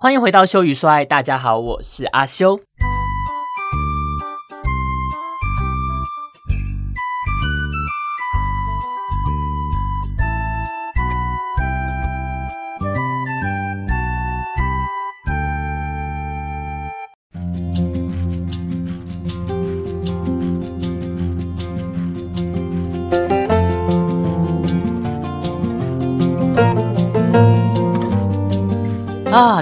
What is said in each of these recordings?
欢迎回到修与衰，大家好，我是阿修。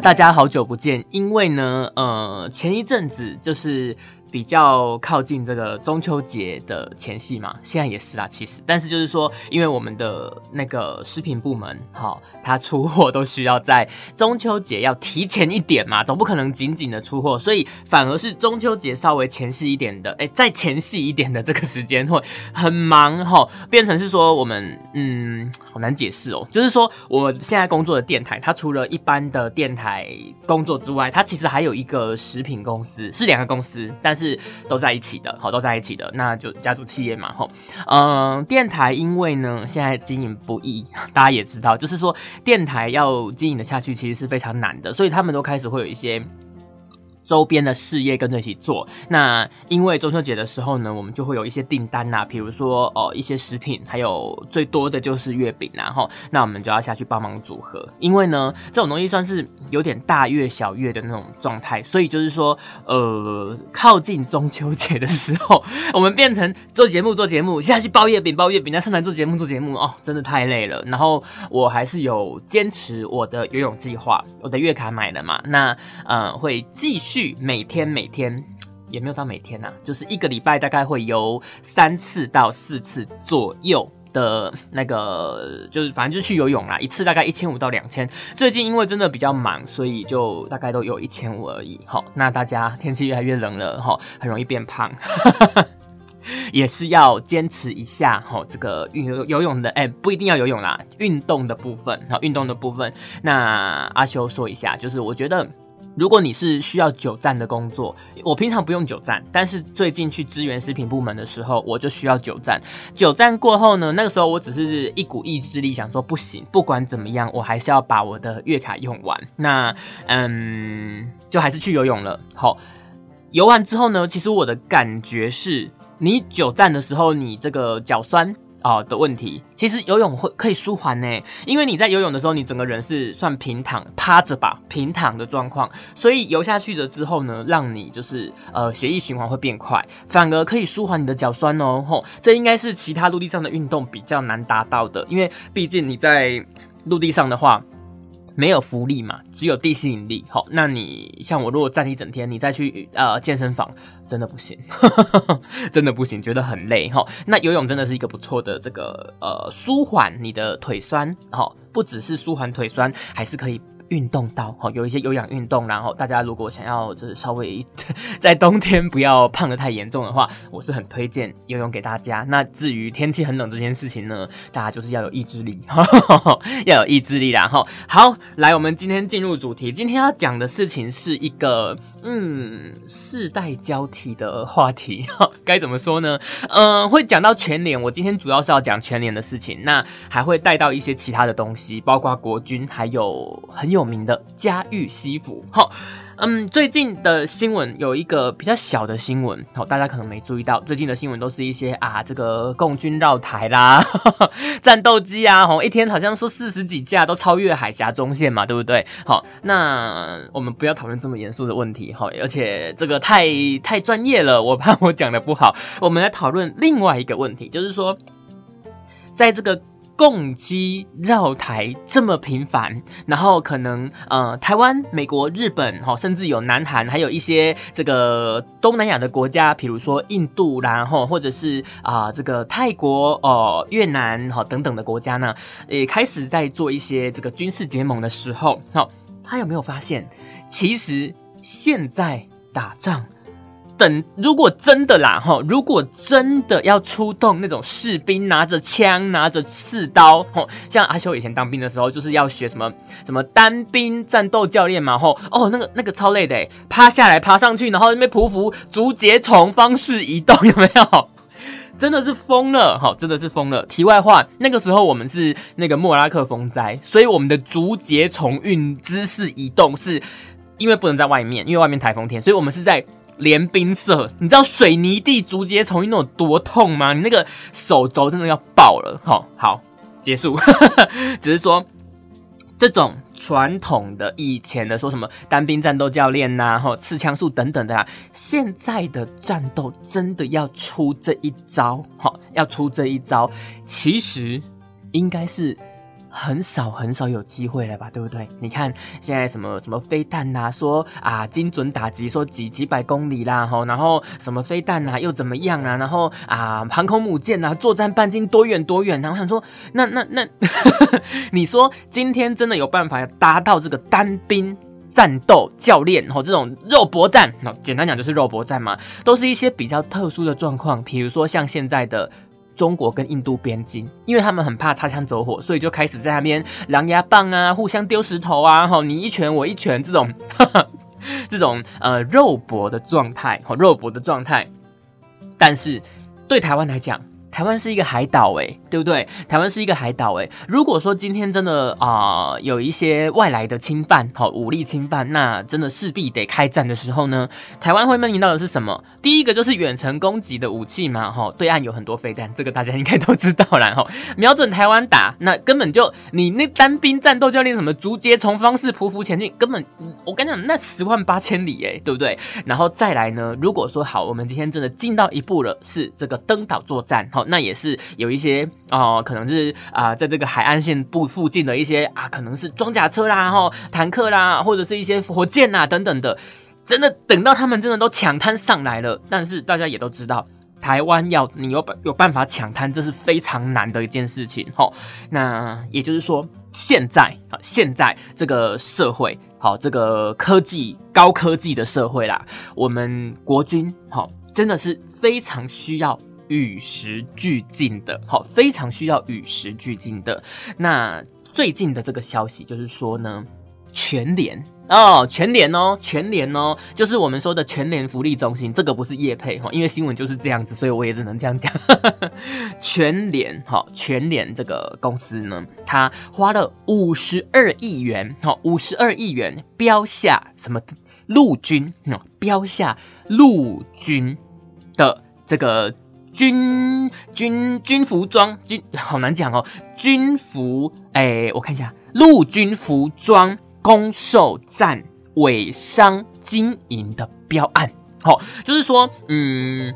大家好久不见！因为呢，呃，前一阵子就是比较靠近这个中秋节的前夕嘛，现在也是啦，其实，但是就是说，因为我们的那个食品部门，好，它出货都需要在中秋节要提前一点嘛，总不可能紧紧的出货，所以反而是中秋节稍微前夕一点的，哎，再前夕一点的这个时间会很忙哈，变成是说我们，嗯，好难解释哦，就是说我现在工作的电台，它除了一般的电台工作之外，它其实还有一个食品公司，是两个公司，但是都在一起的，好，都在一起的，那就家族企业嘛，吼，嗯，电台因为呢现在经营不易，大家也知道，就是说电台要经营的下去，其实是非常难的，所以他们都开始会有一些。周边的事业跟着一起做。那因为中秋节的时候呢，我们就会有一些订单呐，比如说哦一些食品，还有最多的就是月饼，然后那我们就要下去帮忙组合。因为呢，这种东西算是有点大月小月的那种状态，所以就是说，呃，靠近中秋节的时候，我们变成做节目做节目，下去包月饼包月饼，再上来做节目做节目，哦，真的太累了。然后我还是有坚持我的游泳计划，我的月卡买了嘛，那呃会继续。每天每天也没有到每天呐，就是一个礼拜大概会有三次到四次左右的那个，就是反正就去游泳啦，一次大概一千五到两千。最近因为真的比较忙，所以就大概都有一千五而已。好，那大家天气越来越冷了，哈，很容易变胖，也是要坚持一下。哈，这个运游泳的，哎，不一定要游泳啦，运动的部分，好，运动的部分。那阿修说一下，就是我觉得。如果你是需要久站的工作，我平常不用久站，但是最近去支援食品部门的时候，我就需要久站。久站过后呢，那个时候我只是一股意志力想说，不行，不管怎么样，我还是要把我的月卡用完。那嗯，就还是去游泳了。好，游完之后呢，其实我的感觉是，你久站的时候，你这个脚酸。好的问题，其实游泳会可以舒缓呢，因为你在游泳的时候，你整个人是算平躺趴着吧，平躺的状况，所以游下去了之后呢，让你就是呃血液循环会变快，反而可以舒缓你的脚酸哦。吼，这应该是其他陆地上的运动比较难达到的，因为毕竟你在陆地上的话。没有浮力嘛，只有地吸引力。好，那你像我如果站一整天，你再去呃健身房，真的不行，真的不行，觉得很累哈。那游泳真的是一个不错的这个呃舒缓你的腿酸，好，不只是舒缓腿酸，还是可以。运动到好有一些有氧运动，然后大家如果想要就是稍微 在冬天不要胖的太严重的话，我是很推荐游泳给大家。那至于天气很冷这件事情呢，大家就是要有意志力，要有意志力然后好，来我们今天进入主题，今天要讲的事情是一个嗯世代交替的话题，该怎么说呢？嗯，会讲到全联，我今天主要是要讲全联的事情，那还会带到一些其他的东西，包括国军，还有很有。名的家喻西服，好，嗯，最近的新闻有一个比较小的新闻，好，大家可能没注意到，最近的新闻都是一些啊，这个共军绕台啦，战斗机啊，吼，一天好像说四十几架都超越海峡中线嘛，对不对？好，那我们不要讨论这么严肃的问题，哈，而且这个太太专业了，我怕我讲的不好，我们来讨论另外一个问题，就是说，在这个。共机绕台这么频繁，然后可能呃，台湾、美国、日本，哈，甚至有南韩，还有一些这个东南亚的国家，比如说印度，然后或者是啊这个泰国、哦越南，哈等等的国家呢，也开始在做一些这个军事结盟的时候，好，他有没有发现，其实现在打仗？等，如果真的啦，哈，如果真的要出动那种士兵，拿着枪，拿着刺刀，吼，像阿修以前当兵的时候，就是要学什么什么单兵战斗教练嘛，吼，哦，那个那个超累的，趴下来，爬上去，然后那边匍匐，竹节虫方式移动，有没有？真的是疯了，哈，真的是疯了。题外话，那个时候我们是那个莫拉克风灾，所以我们的竹节虫运姿势移动是因为不能在外面，因为外面台风天，所以我们是在连兵射。你知道水泥地竹节重运那种多痛吗？你那个手肘真的要爆了。好，好，结束，只是说。这种传统的以前的说什么单兵战斗教练呐，哈，刺枪术等等的啊，现在的战斗真的要出这一招，哈，要出这一招，其实应该是。很少很少有机会了吧，对不对？你看现在什么什么飞弹呐，说啊精准打击，说几几百公里啦，吼，然后什么飞弹呐又怎么样啊？然后啊航空母舰呐作战半径多远多远？然后想说那那那，你说今天真的有办法达到这个单兵战斗教练吼这种肉搏战？那简单讲就是肉搏战嘛，都是一些比较特殊的状况，比如说像现在的。中国跟印度边境，因为他们很怕擦枪走火，所以就开始在那边狼牙棒啊，互相丢石头啊，吼，你一拳我一拳，这种 这种呃肉搏的状态，吼，肉搏的状态。但是对台湾来讲，台湾是一个海岛，诶，对不对？台湾是一个海岛，诶。如果说今天真的啊有一些外来的侵犯，好武力侵犯，那真的势必得开战的时候呢，台湾会面临到的是什么？第一个就是远程攻击的武器嘛，哈，对岸有很多飞弹，这个大家应该都知道啦，哈，瞄准台湾打，那根本就你那单兵战斗教练什么竹节从方式匍匐前进，根本我跟你讲，那十万八千里，哎，对不对？然后再来呢，如果说好，我们今天真的进到一步了，是这个登岛作战，好。那也是有一些哦，可能是啊，在这个海岸线部附近的一些啊，可能是装甲车啦、哈坦克啦，或者是一些火箭呐等等的。真的等到他们真的都抢滩上来了，但是大家也都知道，台湾要你有有办法抢滩，这是非常难的一件事情。哈，那也就是说，现在啊，现在这个社会，好，这个科技高科技的社会啦，我们国军好，真的是非常需要。与时俱进的，好，非常需要与时俱进的。那最近的这个消息就是说呢，全联哦，全联哦，全联哦，就是我们说的全联福利中心，这个不是叶配哈，因为新闻就是这样子，所以我也只能这样讲。全联哈，全联这个公司呢，它花了五十二亿元，哈，五十二亿元标下什么陆军，标下陆军的这个。军军军服装军好难讲哦，军服哎，我看一下，陆军服装攻受战伪商经营的标案，好，就是说，嗯。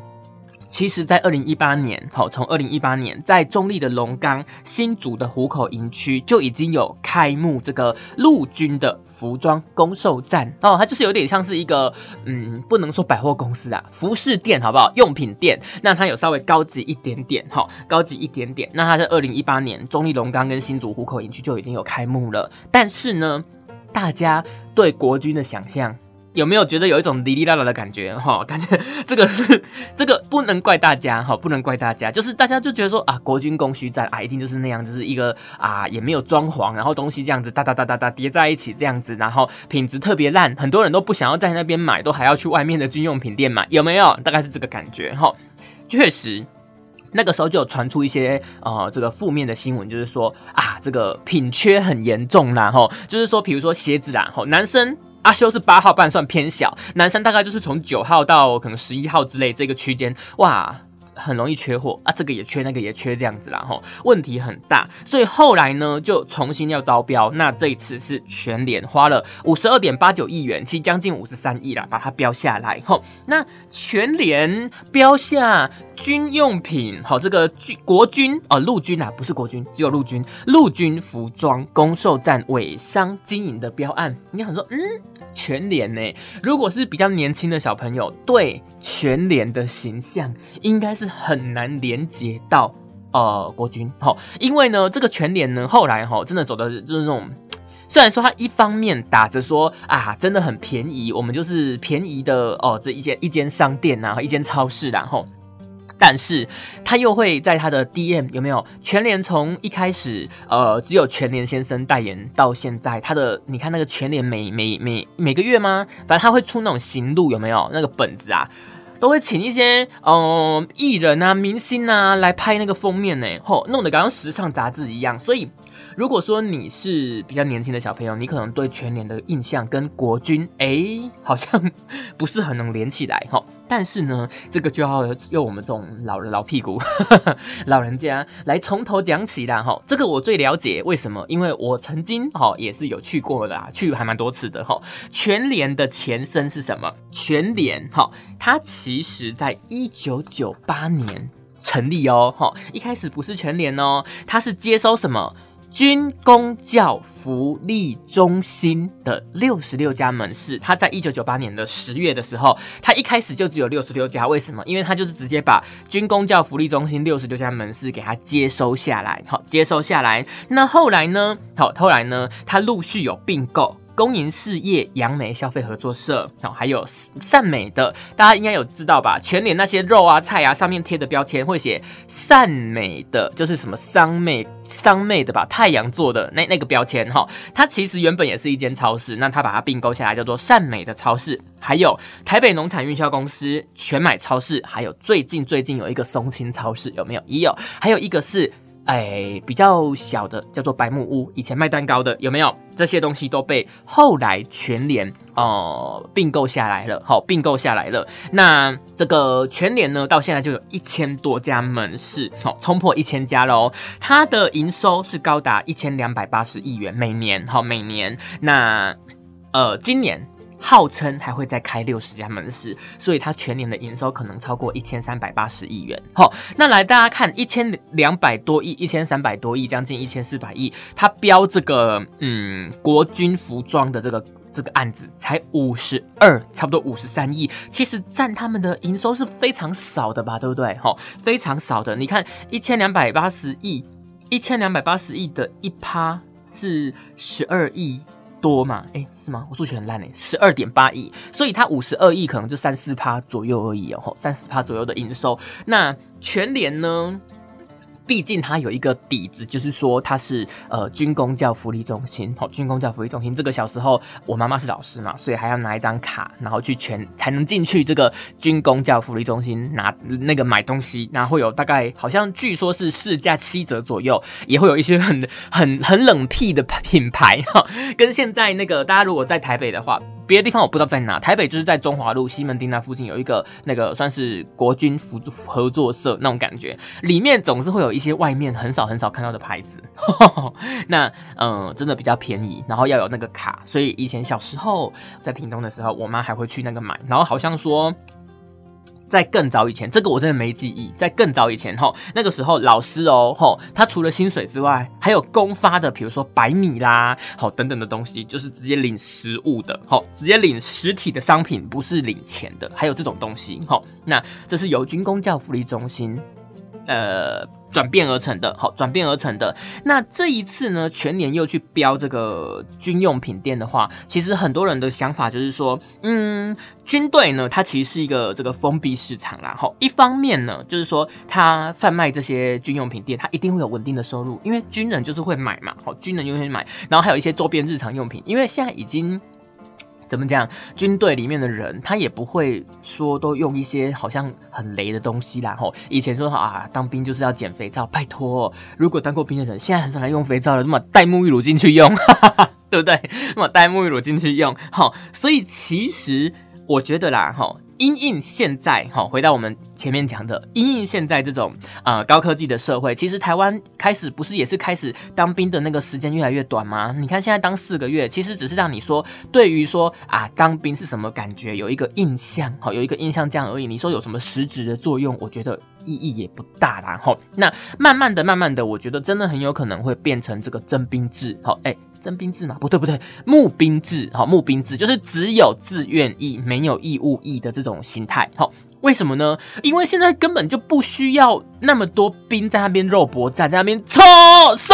其实，在二零一八年，好，从二零一八年，在中立的龙岗新竹的虎口营区就已经有开幕这个陆军的服装公售站哦，它就是有点像是一个，嗯，不能说百货公司啊，服饰店好不好？用品店，那它有稍微高级一点点，好，高级一点点。那它在二零一八年中立龙岗跟新竹虎口营区就已经有开幕了，但是呢，大家对国军的想象。有没有觉得有一种哩哩啦啦的感觉？哈，感觉 这个是这个不能怪大家，哈，不能怪大家，就是大家就觉得说啊，国军供需战啊，一定就是那样，就是一个啊，也没有装潢，然后东西这样子哒哒哒哒哒叠在一起这样子，然后品质特别烂，很多人都不想要在那边买，都还要去外面的军用品店买，有没有？大概是这个感觉，哈，确实，那个时候就有传出一些呃这个负面的新闻，就是说啊，这个品缺很严重啦，哈，就是说，比如说鞋子啦，哈，男生。阿修是八号半，算偏小。男生大概就是从九号到可能十一号之类这个区间，哇，很容易缺货啊，这个也缺，那个也缺，这样子啦，吼，问题很大。所以后来呢，就重新要招标。那这一次是全联花了五十二点八九亿元，其实将近五十三亿啦，把它标下来。吼，那全联标下。军用品，好，这个军国军哦，陆军啊，不是国军，只有陆军，陆军服装公售站尾商经营的标案。你想说，嗯，全联呢？如果是比较年轻的小朋友，对全联的形象应该是很难连接到呃国军，好，因为呢，这个全联呢，后来哈，真的走的就是那种，虽然说它一方面打着说啊，真的很便宜，我们就是便宜的哦，这一间一间商店呐，一间超市，然后。但是他又会在他的 DM 有没有全联从一开始呃只有全联先生代言到现在他的你看那个全联每每每每个月吗？反正他会出那种行路有没有那个本子啊？都会请一些呃艺人啊、明星啊来拍那个封面呢，吼，弄得刚刚时尚杂志一样。所以，如果说你是比较年轻的小朋友，你可能对全联的印象跟国军，哎，好像 不是很能连起来，哈。但是呢，这个就要用我们这种老人老屁股 老人家来从头讲起啦，哈。这个我最了解，为什么？因为我曾经哈也是有去过的，去还蛮多次的哈。全联的前身是什么？全联哈，它其实在一九九八年成立哦，哈。一开始不是全联哦，它是接收什么？军工教福利中心的六十六家门市，他在一九九八年的十月的时候，他一开始就只有六十六家。为什么？因为他就是直接把军工教福利中心六十六家门市给他接收下来，好，接收下来。那后来呢？好，后来呢？他陆续有并购。公营事业、杨梅消费合作社，然后，还有善美的，大家应该有知道吧？全年那些肉啊、菜啊，上面贴的标签会写善美的，就是什么桑妹、桑妹的吧？太阳做的那那个标签，哈，它其实原本也是一间超市，那它把它并购下来，叫做善美的超市。还有台北农产运销公司、全买超市，还有最近最近有一个松青超市，有没有？也有，还有一个是。哎，比较小的叫做白木屋，以前卖蛋糕的有没有？这些东西都被后来全联哦并购下来了，好并购下来了。那这个全联呢，到现在就有一千多家门市，好冲破一千家喽。它的营收是高达一千两百八十亿元每年，好每年。那呃，今年。号称还会再开六十家门市，所以它全年的营收可能超过一千三百八十亿元。好，那来大家看一千两百多亿、一千三百多亿，将近一千四百亿，它标这个嗯国军服装的这个这个案子才五十二，差不多五十三亿，其实占他们的营收是非常少的吧，对不对？好，非常少的。你看一千两百八十亿，一千两百八十亿的一趴是十二亿。多嘛？哎，是吗？我数学很烂哎，十二点八亿，所以它五十二亿可能就三四趴左右而已哦，三四趴左右的营收。那全年呢？毕竟它有一个底子，就是说它是呃军工教福利中心，好，军工教福利中心。这个小时候我妈妈是老师嘛，所以还要拿一张卡，然后去全才能进去这个军工教福利中心拿那个买东西，然后会有大概好像据说是市价七折左右，也会有一些很很很冷僻的品牌哈，跟现在那个大家如果在台北的话。别的地方我不知道在哪，台北就是在中华路西门町那附近有一个那个算是国军辅合作社那种感觉，里面总是会有一些外面很少很少看到的牌子，那嗯真的比较便宜，然后要有那个卡，所以以前小时候在屏东的时候，我妈还会去那个买，然后好像说。在更早以前，这个我真的没记忆。在更早以前，吼，那个时候老师哦，吼，他除了薪水之外，还有公发的，比如说白米啦，好等等的东西，就是直接领食物的，吼，直接领实体的商品，不是领钱的，还有这种东西，吼，那这是由军工教福利中心，呃。转变而成的，好，转变而成的。那这一次呢，全年又去标这个军用品店的话，其实很多人的想法就是说，嗯，军队呢，它其实是一个这个封闭市场啦。好，一方面呢，就是说它贩卖这些军用品店，它一定会有稳定的收入，因为军人就是会买嘛，好，军人就会买。然后还有一些周边日常用品，因为现在已经。怎么讲？军队里面的人，他也不会说都用一些好像很雷的东西啦。吼，以前说啊，当兵就是要减肥皂，拜托，如果当过兵的人，现在很少来用肥皂了，那么带沐浴乳进去用，对不对？那么带沐浴乳进去用，好，所以其实我觉得啦，哈。因应现在，哈，回到我们前面讲的，因应现在这种呃高科技的社会，其实台湾开始不是也是开始当兵的那个时间越来越短吗？你看现在当四个月，其实只是让你说对于说啊当兵是什么感觉有一个印象，好有一个印象这样而已。你说有什么实质的作用？我觉得意义也不大啦。哈，那慢慢的、慢慢的，我觉得真的很有可能会变成这个征兵制。好，哎。征兵制嘛，不对不对，募兵制，好，募兵制就是只有自愿役，没有义务役的这种心态，好，为什么呢？因为现在根本就不需要那么多兵在那边肉搏战，在那边冲杀，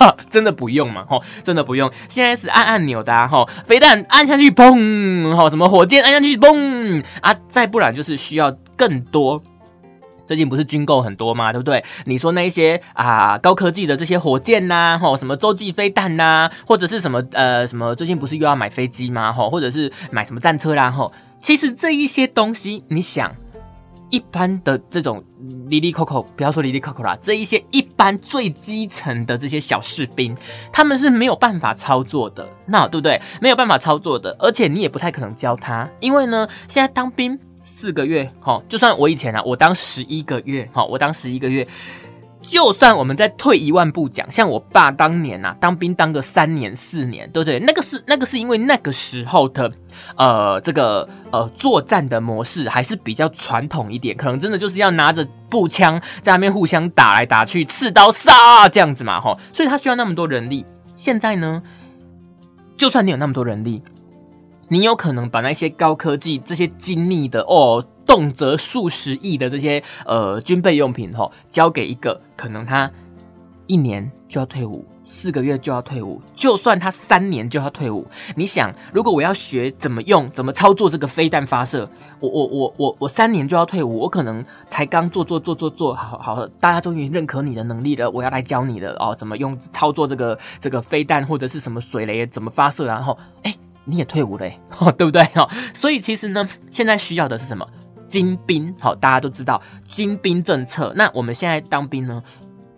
真的不用嘛，吼，真的不用。现在是按按钮的，哈，飞弹按下去，砰，哈，什么火箭按下去，砰，啊，再不然就是需要更多。最近不是军购很多吗？对不对？你说那一些啊高科技的这些火箭呐，吼什么洲际飞弹呐，或者是什么呃什么？最近不是又要买飞机吗？吼，或者是买什么战车啦？吼，其实这一些东西，你想一般的这种离离扣扣，不要说离离扣扣啦，这一些一般最基层的这些小士兵，他们是没有办法操作的，那对不对？没有办法操作的，而且你也不太可能教他，因为呢，现在当兵四个月，哈，就算我以前啊，我当十一个月，哈，我当十一个月。就算我们再退一万步讲，像我爸当年呐，当兵当个三年四年，对不对？那个是那个是因为那个时候的，呃，这个呃作战的模式还是比较传统一点，可能真的就是要拿着步枪在那边互相打来打去，刺刀杀这样子嘛，吼，所以他需要那么多人力。现在呢，就算你有那么多人力，你有可能把那些高科技、这些精密的哦。动辄数十亿的这些呃军备用品吼，交给一个可能他一年就要退伍，四个月就要退伍，就算他三年就要退伍，你想，如果我要学怎么用、怎么操作这个飞弹发射，我我我我我三年就要退伍，我可能才刚做做做做做好好，大家终于认可你的能力了，我要来教你了哦，怎么用操作这个这个飞弹或者是什么水雷怎么发射，然后哎你也退伍了，对不对 哦？所以其实呢，现在需要的是什么？精兵，好，大家都知道精兵政策。那我们现在当兵呢？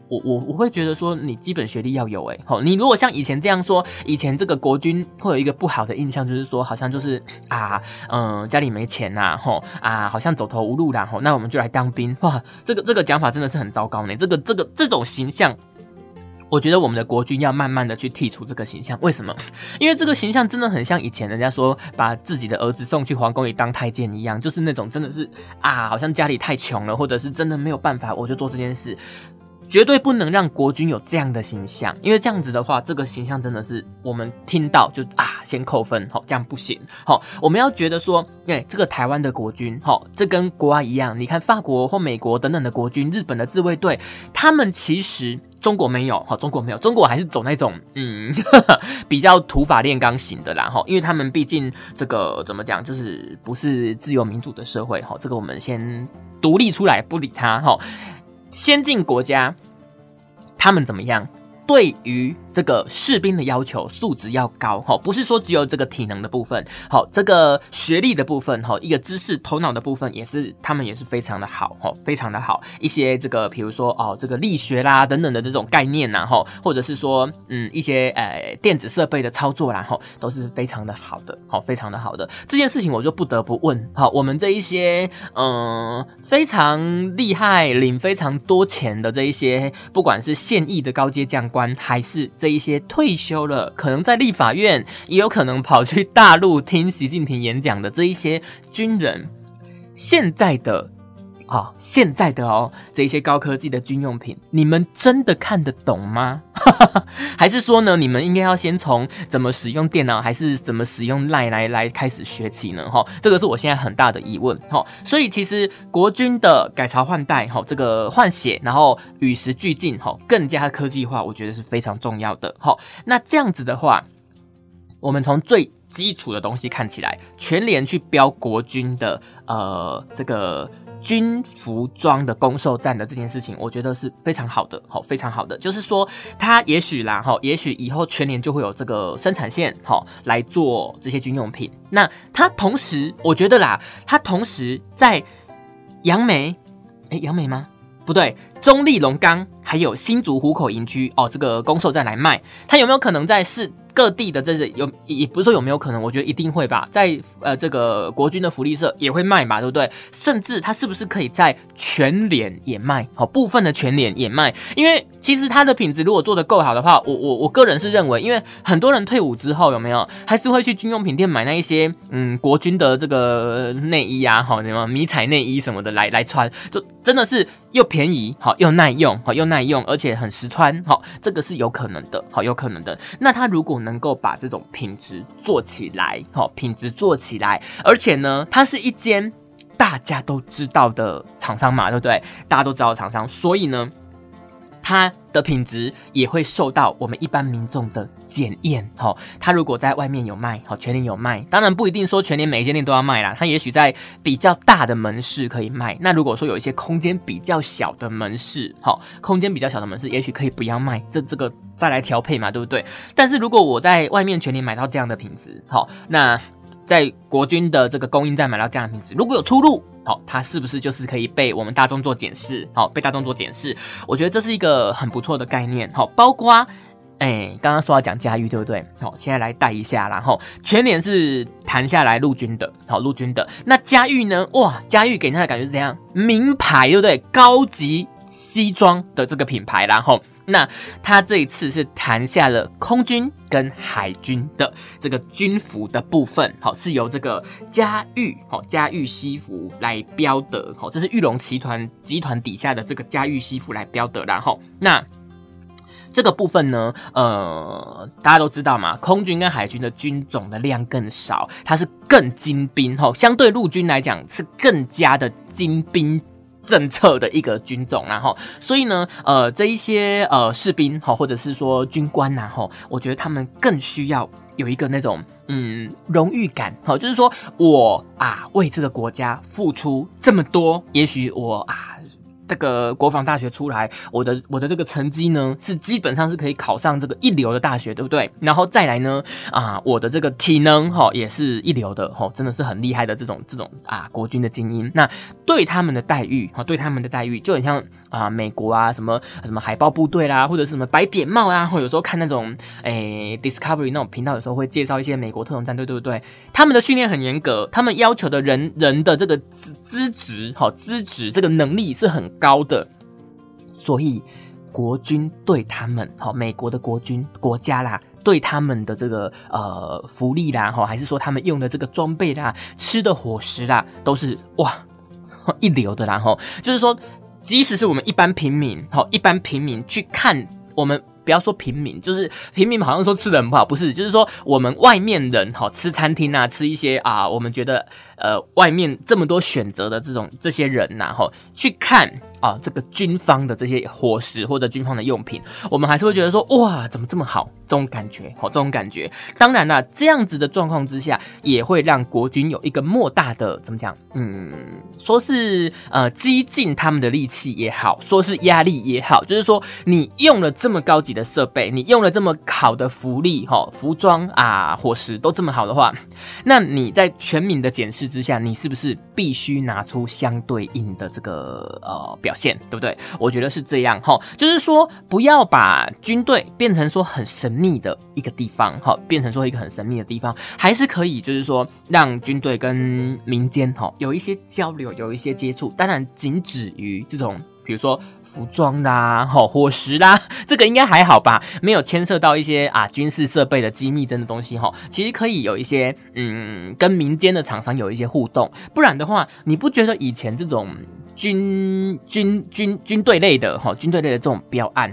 我我我会觉得说，你基本学历要有，哎，好，你如果像以前这样说，以前这个国军会有一个不好的印象，就是说好像就是 啊，嗯，家里没钱呐，吼啊，好像走投无路啦，吼，那我们就来当兵，哇，这个这个讲法真的是很糟糕呢，这个这个这种形象。我觉得我们的国军要慢慢的去剔除这个形象，为什么？因为这个形象真的很像以前人家说把自己的儿子送去皇宫里当太监一样，就是那种真的是啊，好像家里太穷了，或者是真的没有办法，我就做这件事，绝对不能让国军有这样的形象，因为这样子的话，这个形象真的是我们听到就啊先扣分，好，这样不行，好，我们要觉得说，哎，这个台湾的国军，好，这跟国外一样，你看法国或美国等等的国军，日本的自卫队，他们其实。中国没有，好，中国没有，中国还是走那种嗯 比较土法炼钢型的啦，哈，因为他们毕竟这个怎么讲，就是不是自由民主的社会，哈，这个我们先独立出来不理他，哈，先进国家他们怎么样？对于这个士兵的要求，素质要高哈，不是说只有这个体能的部分，好，这个学历的部分哈，一个知识头脑的部分也是他们也是非常的好哈，非常的好。一些这个比如说哦，这个力学啦等等的这种概念呐哈，或者是说嗯一些呃电子设备的操作啦哈，都是非常的好的，好，非常的好的。这件事情我就不得不问，好，我们这一些嗯非常厉害、领非常多钱的这一些，不管是现役的高阶将。官还是这一些退休了，可能在立法院，也有可能跑去大陆听习近平演讲的这一些军人，现在的。啊，现在的哦，这些高科技的军用品，你们真的看得懂吗？还是说呢，你们应该要先从怎么使用电脑，还是怎么使用 Line 来来开始学起呢？哈，这个是我现在很大的疑问。哈，所以其实国军的改朝换代，哈，这个换血，然后与时俱进，哈，更加科技化，我觉得是非常重要的。哈，那这样子的话，我们从最基础的东西看起来，全联去标国军的呃这个。军服装的攻受战的这件事情，我觉得是非常好的，好，非常好的。就是说，它也许啦，哈，也许以后全年就会有这个生产线，好，来做这些军用品。那它同时，我觉得啦，它同时在杨梅，哎，杨梅吗？不对，中立龙岗还有新竹虎口营区哦，这个攻受战来卖，它有没有可能在市？各地的这些有也不是说有没有可能，我觉得一定会吧，在呃这个国军的福利社也会卖嘛，对不对？甚至它是不是可以在全脸也卖？好，部分的全脸也卖，因为其实它的品质如果做的够好的话，我我我个人是认为，因为很多人退伍之后有没有还是会去军用品店买那一些嗯国军的这个内衣啊，好什么迷彩内衣什么的来来穿，就真的是。又便宜，好又耐用，好又耐用，而且很实穿，好这个是有可能的，好有可能的。那它如果能够把这种品质做起来，好品质做起来，而且呢，它是一间大家都知道的厂商嘛，对不对？大家都知道厂商，所以呢。它的品质也会受到我们一般民众的检验，哈。它如果在外面有卖，好，全年有卖，当然不一定说全年每一间店都要卖啦。它也许在比较大的门市可以卖。那如果说有一些空间比较小的门市，好，空间比较小的门市，也许可以不要卖，这这个再来调配嘛，对不对？但是如果我在外面全年买到这样的品质，好，那在国军的这个供应站买到这样的品质，如果有出入。好，它是不是就是可以被我们大众做检视？好，被大众做检视，我觉得这是一个很不错的概念。好，包括。哎，刚刚说要讲嘉裕，对不对？好，现在来带一下，然后全年是谈下来陆军的，好，陆军的。那嘉裕呢？哇，嘉裕给人家的感觉是怎样？名牌，对不对？高级西装的这个品牌，然后那他这一次是谈下了空军跟海军的这个军服的部分，好，是由这个嘉裕，好，嘉裕西服来标的，好，这是玉龙集团集团底下的这个嘉裕西服来标的，然后那。这个部分呢，呃，大家都知道嘛，空军跟海军的军种的量更少，它是更精兵哦，相对陆军来讲是更加的精兵政策的一个军种，然后，所以呢，呃，这一些呃士兵哈，或者是说军官呐哈，我觉得他们更需要有一个那种嗯荣誉感，哈，就是说我啊为这个国家付出这么多，也许我啊。这个国防大学出来，我的我的这个成绩呢，是基本上是可以考上这个一流的大学，对不对？然后再来呢，啊，我的这个体能哈也是一流的哈，真的是很厉害的这种这种啊国军的精英。那对他们的待遇哈，对他们的待遇就很像啊美国啊什么什么海豹部队啦，或者是什么白扁帽啊，或有时候看那种诶 Discovery 那种频道，有时候会介绍一些美国特种战队，对不对？他们的训练很严格，他们要求的人人的这个资资质哈资质这个能力是很。高的，所以国军对他们，好，美国的国军国家啦，对他们的这个呃福利啦，哈，还是说他们用的这个装备啦，吃的伙食啦，都是哇 一流的啦，哈，就是说，即使是我们一般平民，好，一般平民去看我们。不要说平民，就是平民好像说吃的很不好，不是，就是说我们外面人哈吃餐厅啊，吃一些啊，我们觉得呃外面这么多选择的这种这些人呐哈，去看啊这个军方的这些伙食或者军方的用品，我们还是会觉得说哇怎么这么好这种感觉，好这种感觉。当然啦，这样子的状况之下，也会让国军有一个莫大的怎么讲，嗯，说是呃激进他们的力气也好，说是压力也好，就是说你用了这么高级。的设备，你用了这么好的福利哈，服装啊、伙食都这么好的话，那你在全民的检视之下，你是不是必须拿出相对应的这个呃表现，对不对？我觉得是这样哈，就是说不要把军队变成说很神秘的一个地方哈，变成说一个很神秘的地方，还是可以就是说让军队跟民间哈有一些交流，有一些接触，当然仅止于这种。比如说服装啦、好伙食啦，这个应该还好吧？没有牵涉到一些啊军事设备的机密真的东西哈。其实可以有一些嗯，跟民间的厂商有一些互动，不然的话，你不觉得以前这种军军军军队类的哈，军队类的这种标案，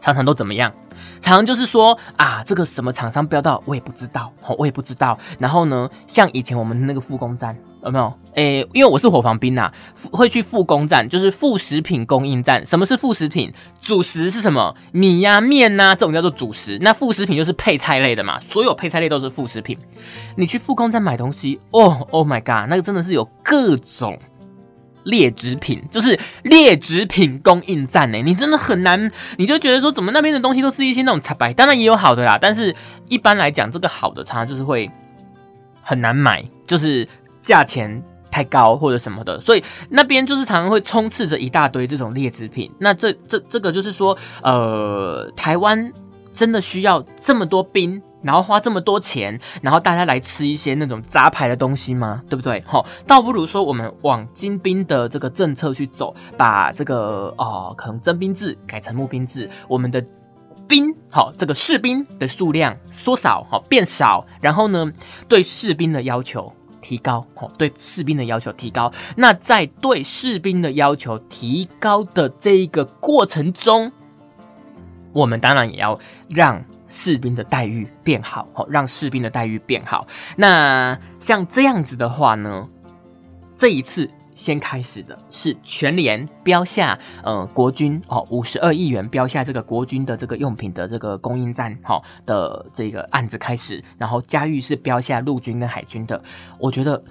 常常都怎么样？常常就是说啊，这个什么厂商标到我也不知道，我也不知道。然后呢，像以前我们那个复工站。有没有？诶，因为我是火防兵呐，会去副工站，就是副食品供应站。什么是副食品？主食是什么？米呀、面呐，这种叫做主食。那副食品就是配菜类的嘛，所有配菜类都是副食品。你去副工站买东西，哦，Oh my god，那个真的是有各种劣质品，就是劣质品供应站呢。你真的很难，你就觉得说，怎么那边的东西都是一些那种茶白？当然也有好的啦，但是一般来讲，这个好的茶就是会很难买，就是。价钱太高或者什么的，所以那边就是常常会充斥着一大堆这种劣质品。那这这这个就是说，呃，台湾真的需要这么多兵，然后花这么多钱，然后大家来吃一些那种杂牌的东西吗？对不对？好，倒不如说我们往精兵的这个政策去走，把这个哦，可能征兵制改成募兵制，我们的兵好，这个士兵的数量缩少，好变少，然后呢，对士兵的要求。提高哦，对士兵的要求提高。那在对士兵的要求提高的这一个过程中，我们当然也要让士兵的待遇变好哦，让士兵的待遇变好。那像这样子的话呢，这一次。先开始的是全联标下，呃，国军哦，五十二亿元标下这个国军的这个用品的这个供应站，哈的这个案子开始，然后嘉裕是标下陆军跟海军的，我觉得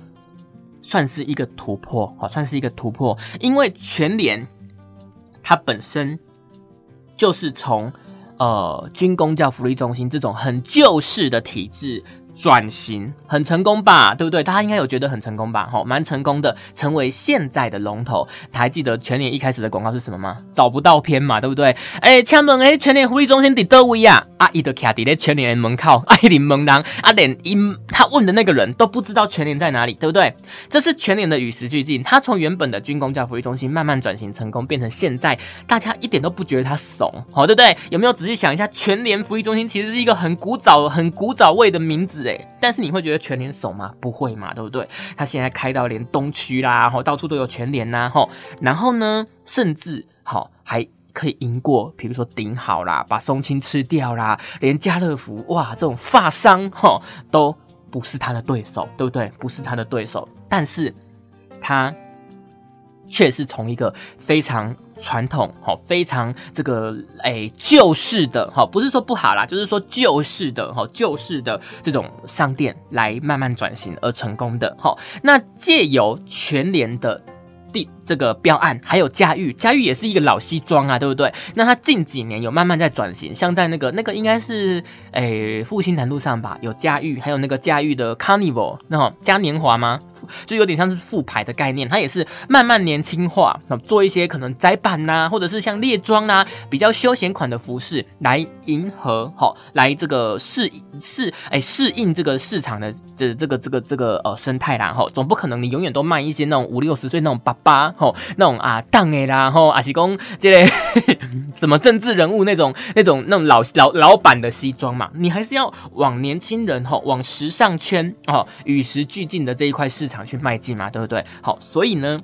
算是一个突破，哦，算是一个突破，因为全联它本身就是从呃军工教福利中心这种很旧式的体制。转型很成功吧，对不对？大家应该有觉得很成功吧？吼，蛮成功的，成为现在的龙头。还记得全年一开始的广告是什么吗？找不到片嘛，对不对？哎，请问哎，全年福利中心在哪位啊？阿伊的卡迪全年的门口，阿姨门廊，阿连因他问的那个人都不知道全年在哪里，对不对？这是全年的与时俱进，他从原本的军工教福利中心慢慢转型成功，变成现在大家一点都不觉得他怂，好，对不对？有没有仔细想一下，全年福利中心其实是一个很古早、很古早味的名字？哎，但是你会觉得全联手吗？不会嘛，对不对？他现在开到连东区啦，吼，到处都有全联呐，吼，然后呢，甚至好还可以赢过，比如说顶好啦，把松青吃掉啦，连家乐福哇，这种发商吼都不是他的对手，对不对？不是他的对手，但是他。却是从一个非常传统、好非常这个诶旧式的，好不是说不好啦，就是说旧式的，好旧式的这种商店来慢慢转型而成功的，好那借由全联的。这个标案还有嘉裕，嘉裕也是一个老西装啊，对不对？那它近几年有慢慢在转型，像在那个那个应该是诶复兴南路上吧，有嘉裕，还有那个嘉裕的 Carnival，那种嘉年华吗？就有点像是副牌的概念，它也是慢慢年轻化，那做一些可能窄版呐，或者是像猎装啊，比较休闲款的服饰来迎合，好来这个适适哎适应这个市场的这这个这个这个呃生态啦，哈，总不可能你永远都卖一些那种五六十岁那种爸爸。吼，那种啊，当诶啦，吼，阿是讲这类 什么政治人物那种、那种、那种老老老板的西装嘛，你还是要往年轻人吼，往时尚圈哦，与时俱进的这一块市场去迈进嘛，对不对？好，所以呢，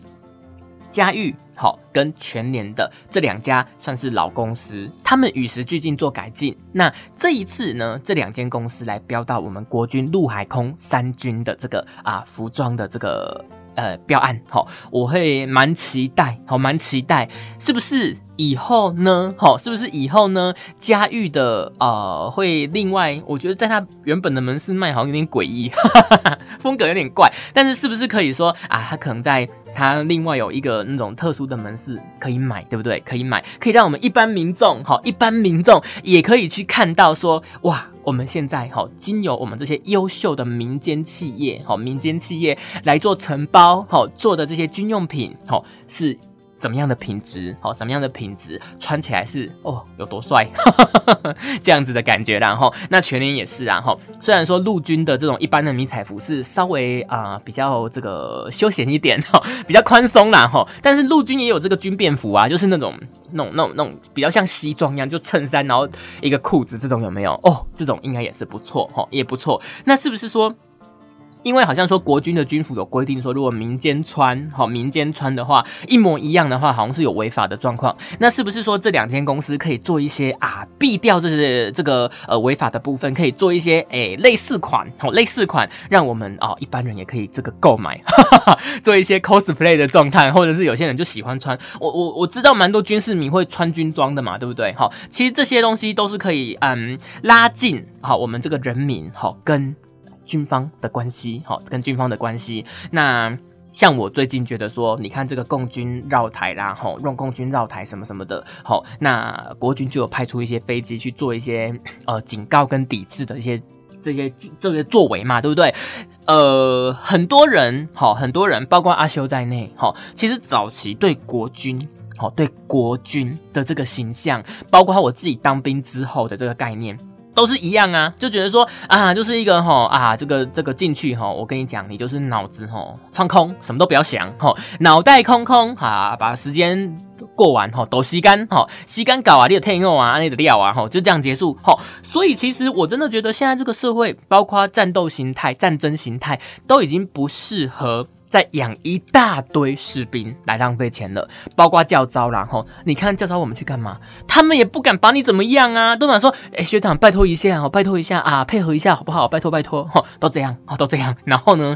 嘉裕好跟全年的这两家算是老公司，他们与时俱进做改进。那这一次呢，这两间公司来标到我们国军陆海空三军的这个啊服装的这个。呃，标案好，我会蛮期待，好，蛮期待，是不是以后呢？好，是不是以后呢？嘉裕的呃，会另外，我觉得在他原本的门市卖好像有点诡异，风格有点怪，但是是不是可以说啊，他可能在他另外有一个那种特殊的门市可以买，对不对？可以买，可以让我们一般民众，好，一般民众也可以去看到说，哇。我们现在哈，经由我们这些优秀的民间企业，好民间企业来做承包，好做的这些军用品，好是。怎么样的品质？好，怎么样的品质？穿起来是哦，有多帅，这样子的感觉。然后，那全年也是。然后，虽然说陆军的这种一般的迷彩服是稍微啊比较这个休闲一点哈，比较宽松啦哈，但是陆军也有这个军便服啊，就是那种那种那种那种比较像西装一样，就衬衫然后一个裤子这种有没有？哦，这种应该也是不错哈，也不错。那是不是说？因为好像说国军的军服有规定说，如果民间穿，好民间穿的话，一模一样的话，好像是有违法的状况。那是不是说这两间公司可以做一些啊，避掉这些这个呃违法的部分，可以做一些诶类似款，好类似款，让我们啊一般人也可以这个购买，做一些 cosplay 的状态，或者是有些人就喜欢穿。我我我知道蛮多军事迷会穿军装的嘛，对不对？好，其实这些东西都是可以嗯拉近好我们这个人民好跟。军方的关系，好，跟军方的关系。那像我最近觉得说，你看这个共军绕台啦，吼，用共军绕台什么什么的，好，那国军就有派出一些飞机去做一些 呃警告跟抵制的一些这些这些作为嘛，对不对？呃，很多人，好，很多人，包括阿修在内，好，其实早期对国军，好，对国军的这个形象，包括我自己当兵之后的这个概念。都是一样啊，就觉得说啊，就是一个哈啊，这个这个进去哈，我跟你讲，你就是脑子哈放空，什么都不要想哈，脑袋空空哈，把时间过完哈，都吸干哈，吸干搞啊，你的天用啊，你的料啊哈，就这样结束哈。所以其实我真的觉得现在这个社会，包括战斗形态、战争形态，都已经不适合。在养一大堆士兵来浪费钱了，包括教招，然后你看教招我们去干嘛？他们也不敢把你怎么样啊，都想说，哎，学长拜托一下哦，拜托一下啊，配合一下好不好？拜托拜托，哈，都这样，哦，都这样。然后呢，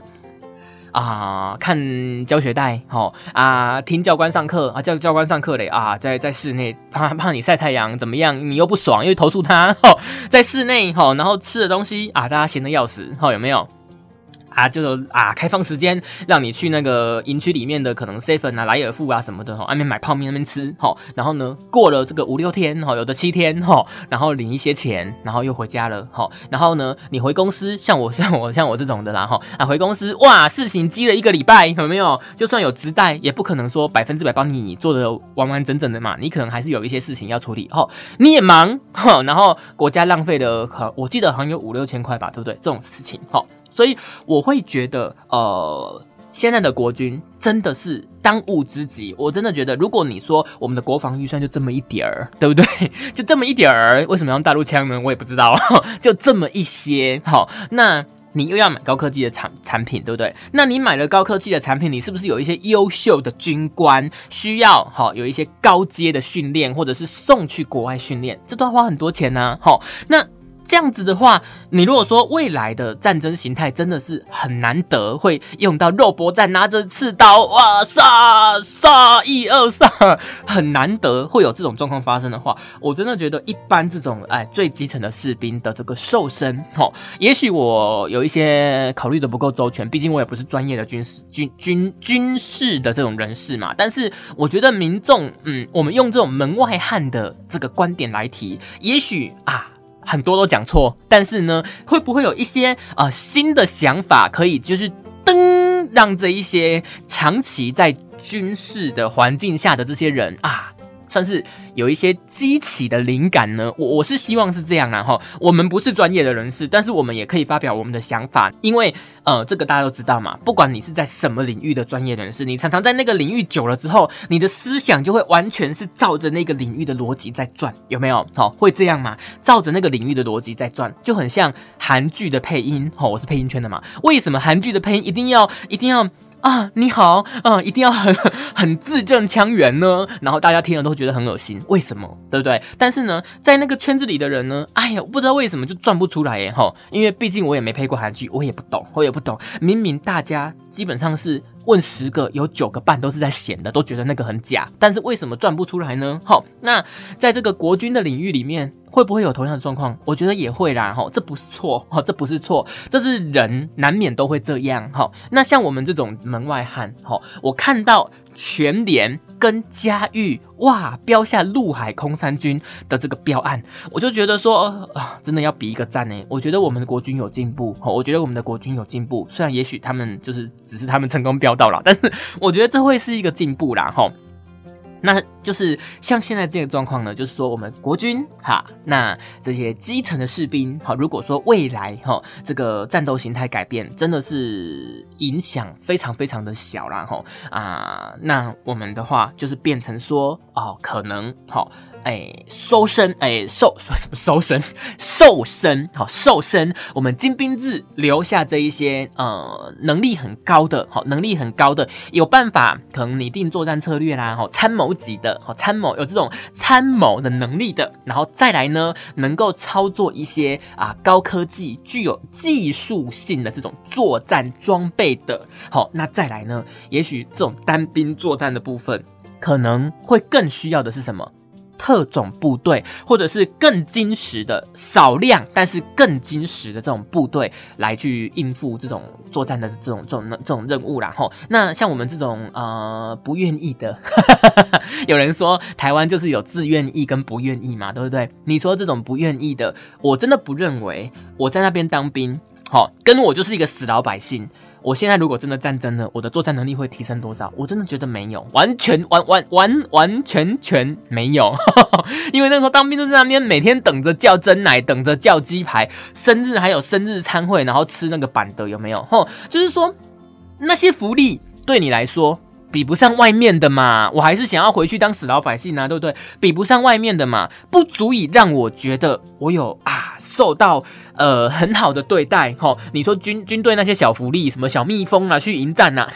啊，看教学带，好啊，听教官上课啊，教教官上课嘞啊，在在室内怕怕你晒太阳怎么样？你又不爽，又投诉他，哈，在室内哈，然后吃的东西啊，大家闲的要死，哈，有没有？啊，就是啊，开放时间让你去那个营区里面的可能 seven 啊、莱尔富啊什么的哈，外面买泡面那边吃哈，然后呢，过了这个五六天哈，有的七天哈，然后领一些钱，然后又回家了哈，然后呢，你回公司，像我像我像我这种的啦哈，啊回公司哇，事情积了一个礼拜有没有？就算有直带，也不可能说百分之百帮你做的完完整整的嘛，你可能还是有一些事情要处理哈，你也忙哈，然后国家浪费的，我记得好像有五六千块吧，对不对？这种事情哈。所以我会觉得，呃，现在的国军真的是当务之急。我真的觉得，如果你说我们的国防预算就这么一点儿，对不对？就这么一点儿，为什么要用大陆枪呢？我也不知道。就这么一些，好，那你又要买高科技的产产品，对不对？那你买了高科技的产品，你是不是有一些优秀的军官需要？好，有一些高阶的训练，或者是送去国外训练，这都要花很多钱呢。好，那。这样子的话，你如果说未来的战争形态真的是很难得会用到肉搏战，拿着刺刀哇杀杀一二杀，很难得会有这种状况发生的话，我真的觉得一般这种哎最基层的士兵的这个瘦身，哦，也许我有一些考虑的不够周全，毕竟我也不是专业的军事军军军事的这种人士嘛。但是我觉得民众，嗯，我们用这种门外汉的这个观点来提，也许啊。很多都讲错，但是呢，会不会有一些啊新的想法，可以就是噔，让这一些长期在军事的环境下的这些人啊，算是。有一些激起的灵感呢，我我是希望是这样啦哈。我们不是专业的人士，但是我们也可以发表我们的想法，因为呃，这个大家都知道嘛。不管你是在什么领域的专业人士，你常常在那个领域久了之后，你的思想就会完全是照着那个领域的逻辑在转，有没有？好，会这样吗？照着那个领域的逻辑在转，就很像韩剧的配音。好，我是配音圈的嘛。为什么韩剧的配音一定要一定要？啊，你好，嗯，一定要很 很字正腔圆呢，然后大家听了都觉得很恶心，为什么？对不对？但是呢，在那个圈子里的人呢，哎呀，不知道为什么就转不出来耶，哈，因为毕竟我也没配过韩剧，我也不懂，我也不懂，明明大家基本上是。问十个有九个半都是在显的，都觉得那个很假，但是为什么转不出来呢？好，那在这个国军的领域里面，会不会有同样的状况？我觉得也会啦，哈，这不是错，哈，这不是错，这是人难免都会这样，哈。那像我们这种门外汉，哈，我看到。全联跟嘉裕哇标下陆海空三军的这个标案，我就觉得说啊，真的要比一个赞呢。我觉得我们的国军有进步，哈我觉得我们的国军有进步。虽然也许他们就是只是他们成功标到了，但是我觉得这会是一个进步啦，哈。那就是像现在这个状况呢，就是说我们国军哈，那这些基层的士兵哈，如果说未来哈这个战斗形态改变，真的是影响非常非常的小啦哈啊，那我们的话就是变成说哦，可能哈。哎，收身，哎，瘦 什么收身？瘦身，好，瘦身。我们金兵制留下这一些呃能力很高的，好，能力很高的，有办法可能拟定作战策略啦，好，参谋级的，好，参谋有这种参谋的能力的，然后再来呢，能够操作一些啊高科技、具有技术性的这种作战装备的，好，那再来呢，也许这种单兵作战的部分，可能会更需要的是什么？特种部队，或者是更精实的少量，但是更精实的这种部队来去应付这种作战的这种这种这种任务然后，那像我们这种呃不愿意的，有人说台湾就是有自愿意跟不愿意嘛，对不对？你说这种不愿意的，我真的不认为我在那边当兵，好，跟我就是一个死老百姓。我现在如果真的战争了，我的作战能力会提升多少？我真的觉得没有，完全完完完完全全没有，因为那时候当兵就在那边每天等着叫真奶，等着叫鸡排，生日还有生日餐会，然后吃那个板的有没有？吼，就是说那些福利对你来说。比不上外面的嘛，我还是想要回去当死老百姓啊，对不对？比不上外面的嘛，不足以让我觉得我有啊受到呃很好的对待。吼，你说军军队那些小福利，什么小蜜蜂啊，去迎战呐，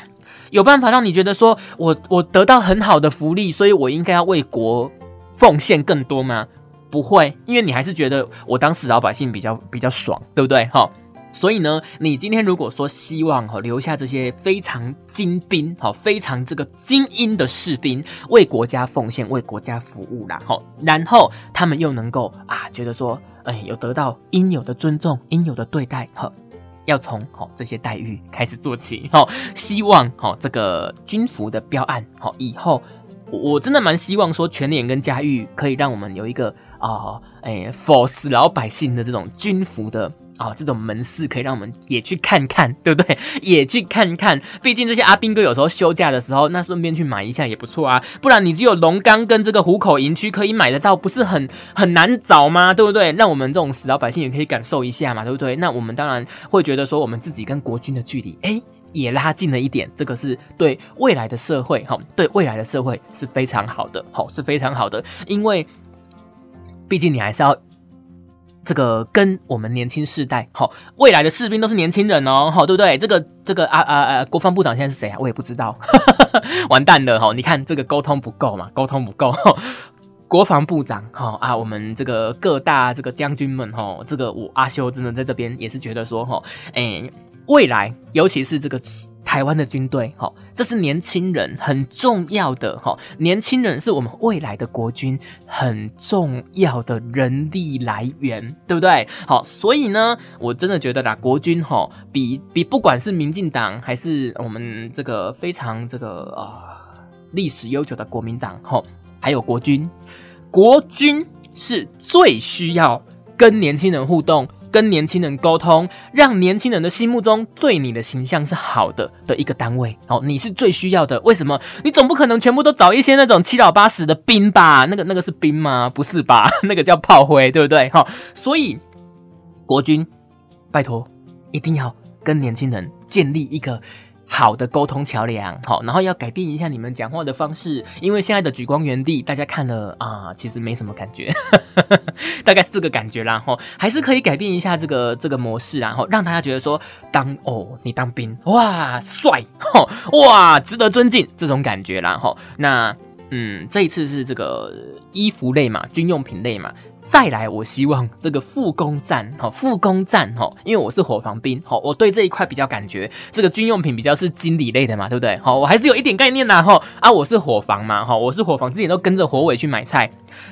有办法让你觉得说我我得到很好的福利，所以我应该要为国奉献更多吗？不会，因为你还是觉得我当时老百姓比较比较爽，对不对？哈。所以呢，你今天如果说希望哈留下这些非常精兵，好非常这个精英的士兵为国家奉献、为国家服务啦，好，然后他们又能够啊觉得说，哎，有得到应有的尊重、应有的对待，哈。要从好这些待遇开始做起。好，希望好这个军服的标案，好以后我真的蛮希望说全联跟嘉裕可以让我们有一个啊，哎，for 死老百姓的这种军服的。啊，这种门市可以让我们也去看看，对不对？也去看看，毕竟这些阿兵哥有时候休假的时候，那顺便去买一下也不错啊。不然你只有龙岗跟这个虎口营区可以买得到，不是很很难找吗？对不对？让我们这种死老百姓也可以感受一下嘛，对不对？那我们当然会觉得说，我们自己跟国军的距离，哎，也拉近了一点。这个是对未来的社会，哈，对未来的社会是非常好的，好，是非常好的，因为毕竟你还是要。这个跟我们年轻世代，好，未来的士兵都是年轻人哦，好，对不对？这个这个啊啊啊，国防部长现在是谁啊？我也不知道，完蛋了哈！你看这个沟通不够嘛，沟通不够。国防部长，哈啊，我们这个各大这个将军们，哈，这个我阿修真的在这边也是觉得说，哈，哎。未来，尤其是这个台湾的军队，哈，这是年轻人很重要的，哈，年轻人是我们未来的国军很重要的人力来源，对不对？好，所以呢，我真的觉得啦，国军，哈，比比不管是民进党还是我们这个非常这个啊历史悠久的国民党，哈，还有国军，国军是最需要跟年轻人互动。跟年轻人沟通，让年轻人的心目中对你的形象是好的的一个单位哦，你是最需要的。为什么？你总不可能全部都找一些那种七老八十的兵吧？那个那个是兵吗？不是吧？那个叫炮灰，对不对？哈，所以国军，拜托，一定要跟年轻人建立一个。好的沟通桥梁，好，然后要改变一下你们讲话的方式，因为现在的举光原地，大家看了啊，其实没什么感觉，大概是这个感觉啦，吼，还是可以改变一下这个这个模式，然后让大家觉得说，当哦，你当兵，哇，帅，吼，哇，值得尊敬，这种感觉啦，吼，那嗯，这一次是这个衣服类嘛，军用品类嘛。再来，我希望这个复工站，哈，复工站，哈，因为我是火防兵，哈，我对这一块比较感觉，这个军用品比较是经理类的嘛，对不对？好，我还是有一点概念呐，哈，啊，我是火防嘛，哈，我是火防，之前都跟着火尾去买菜。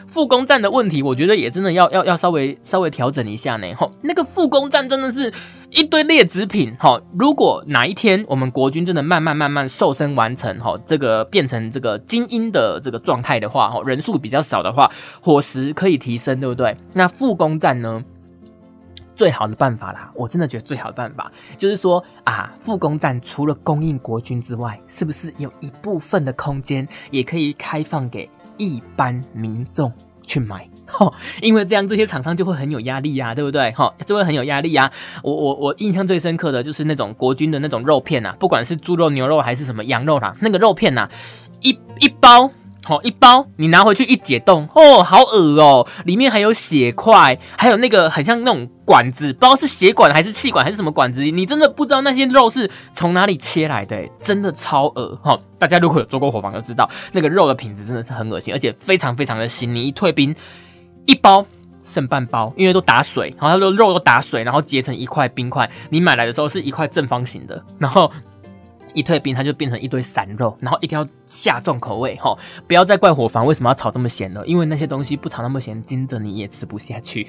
复工站的问题，我觉得也真的要要要稍微稍微调整一下呢。吼，那个复工站真的是一堆劣质品。吼，如果哪一天我们国军真的慢慢慢慢瘦身完成，吼，这个变成这个精英的这个状态的话，吼，人数比较少的话，伙食可以提升，对不对？那复工站呢，最好的办法啦，我真的觉得最好的办法就是说啊，复工站除了供应国军之外，是不是有一部分的空间也可以开放给？一般民众去买，哈，因为这样这些厂商就会很有压力呀，对不对？哈，就会很有压力呀。我我我印象最深刻的就是那种国军的那种肉片呐，不管是猪肉、牛肉还是什么羊肉啦，那个肉片呐，一一包。好一包，你拿回去一解冻，哦，好恶哦，里面还有血块，还有那个很像那种管子，不知道是血管还是气管还是什么管子，你真的不知道那些肉是从哪里切来的，真的超恶哈！大家如果有做过火房，就知道那个肉的品质真的是很恶心，而且非常非常的腥。你一退冰，一包剩半包，因为都打水，然后它的肉都打水，然后结成一块冰块。你买来的时候是一块正方形的，然后。一退冰，它就变成一堆散肉，然后一定要下重口味哈，不要再怪火房为什么要炒这么咸了，因为那些东西不炒那么咸，金着你也吃不下去。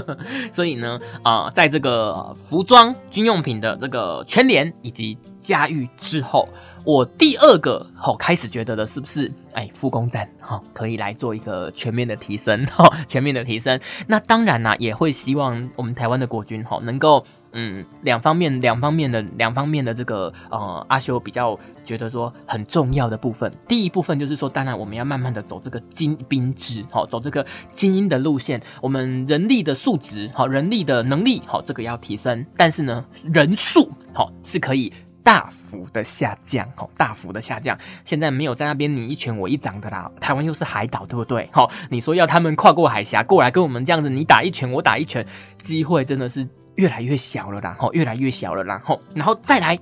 所以呢，啊，在这个服装军用品的这个全联以及家喻之后，我第二个好开始觉得的是不是，哎，复工站哈可以来做一个全面的提升 哈，全面的提升。那当然啦，也会希望我们台湾的国军哈能够。嗯，两方面，两方面的，两方面的这个呃，阿修比较觉得说很重要的部分。第一部分就是说，当然我们要慢慢的走这个精兵制，好，走这个精英的路线。我们人力的素质，好，人力的能力，好，这个要提升。但是呢，人数，好，是可以大幅的下降，哦，大幅的下降。现在没有在那边你一拳我一掌的啦，台湾又是海岛，对不对？好，你说要他们跨过海峡过来跟我们这样子，你打一拳我打一拳，机会真的是。越来越小了，然后越来越小了，然后，然后再来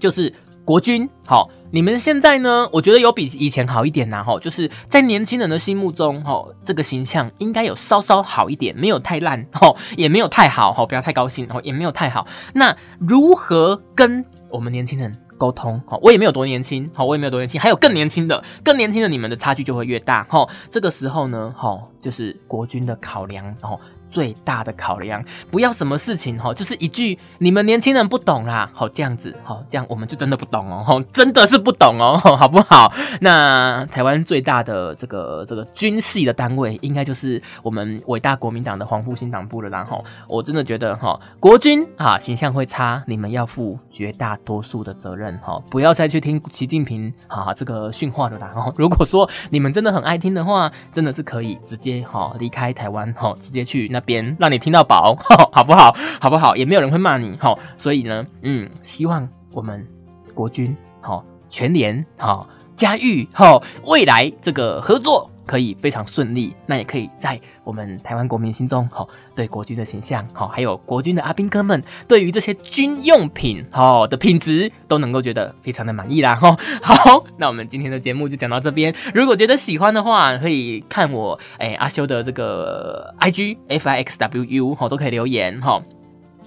就是国军，好，你们现在呢？我觉得有比以前好一点呐，吼，就是在年轻人的心目中，吼，这个形象应该有稍稍好一点，没有太烂，吼，也没有太好，吼，不要太高兴，吼，也没有太好。那如何跟我们年轻人沟通？哈，我也没有多年轻，好，我也没有多年轻，还有更年轻的，更年轻的，你们的差距就会越大，吼。这个时候呢，吼，就是国军的考量，吼。最大的考量，不要什么事情哈，就是一句你们年轻人不懂啦，好这样子，好这样我们就真的不懂哦，真的是不懂哦，好不好？那台湾最大的这个这个军系的单位，应该就是我们伟大国民党的黄复兴党部了，然后我真的觉得哈，国军啊形象会差，你们要负绝大多数的责任哈，不要再去听习近平啊这个训话了啦。如果说你们真的很爱听的话，真的是可以直接哈离开台湾哈，直接去那。边让你听到饱，好不好？好不好？也没有人会骂你，好，所以呢，嗯，希望我们国军好全联好嘉裕好未来这个合作。可以非常顺利，那也可以在我们台湾国民心中，好对国军的形象，好还有国军的阿兵哥们，对于这些军用品，好的品质都能够觉得非常的满意啦，哈。好，那我们今天的节目就讲到这边。如果觉得喜欢的话，可以看我哎阿修的这个 I G F I X W U，都可以留言，哈。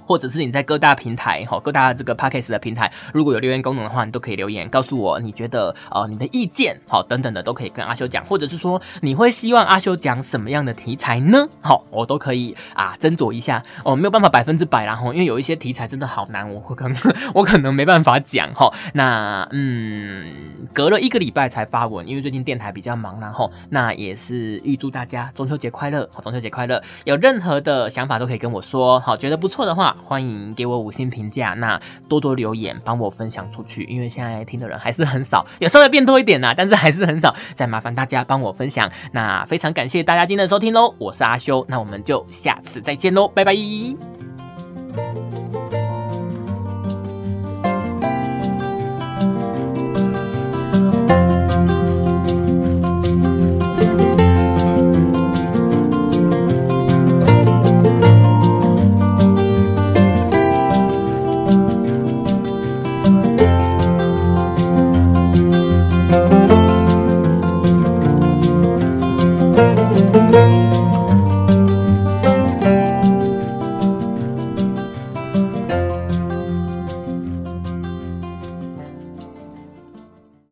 或者是你在各大平台哈，各大这个 podcast 的平台，如果有留言功能的话，你都可以留言告诉我，你觉得呃你的意见好等等的都可以跟阿修讲，或者是说你会希望阿修讲什么样的题材呢？好，我都可以啊斟酌一下哦，没有办法百分之百然后，因为有一些题材真的好难，我可能 我可能没办法讲哈。那嗯，隔了一个礼拜才发文，因为最近电台比较忙然后，那也是预祝大家中秋节快乐，好，中秋节快乐，有任何的想法都可以跟我说，好，觉得不错的话。欢迎给我五星评价，那多多留言帮我分享出去，因为现在听的人还是很少，有稍微变多一点啦，但是还是很少，再麻烦大家帮我分享，那非常感谢大家今天的收听喽，我是阿修，那我们就下次再见喽，拜拜。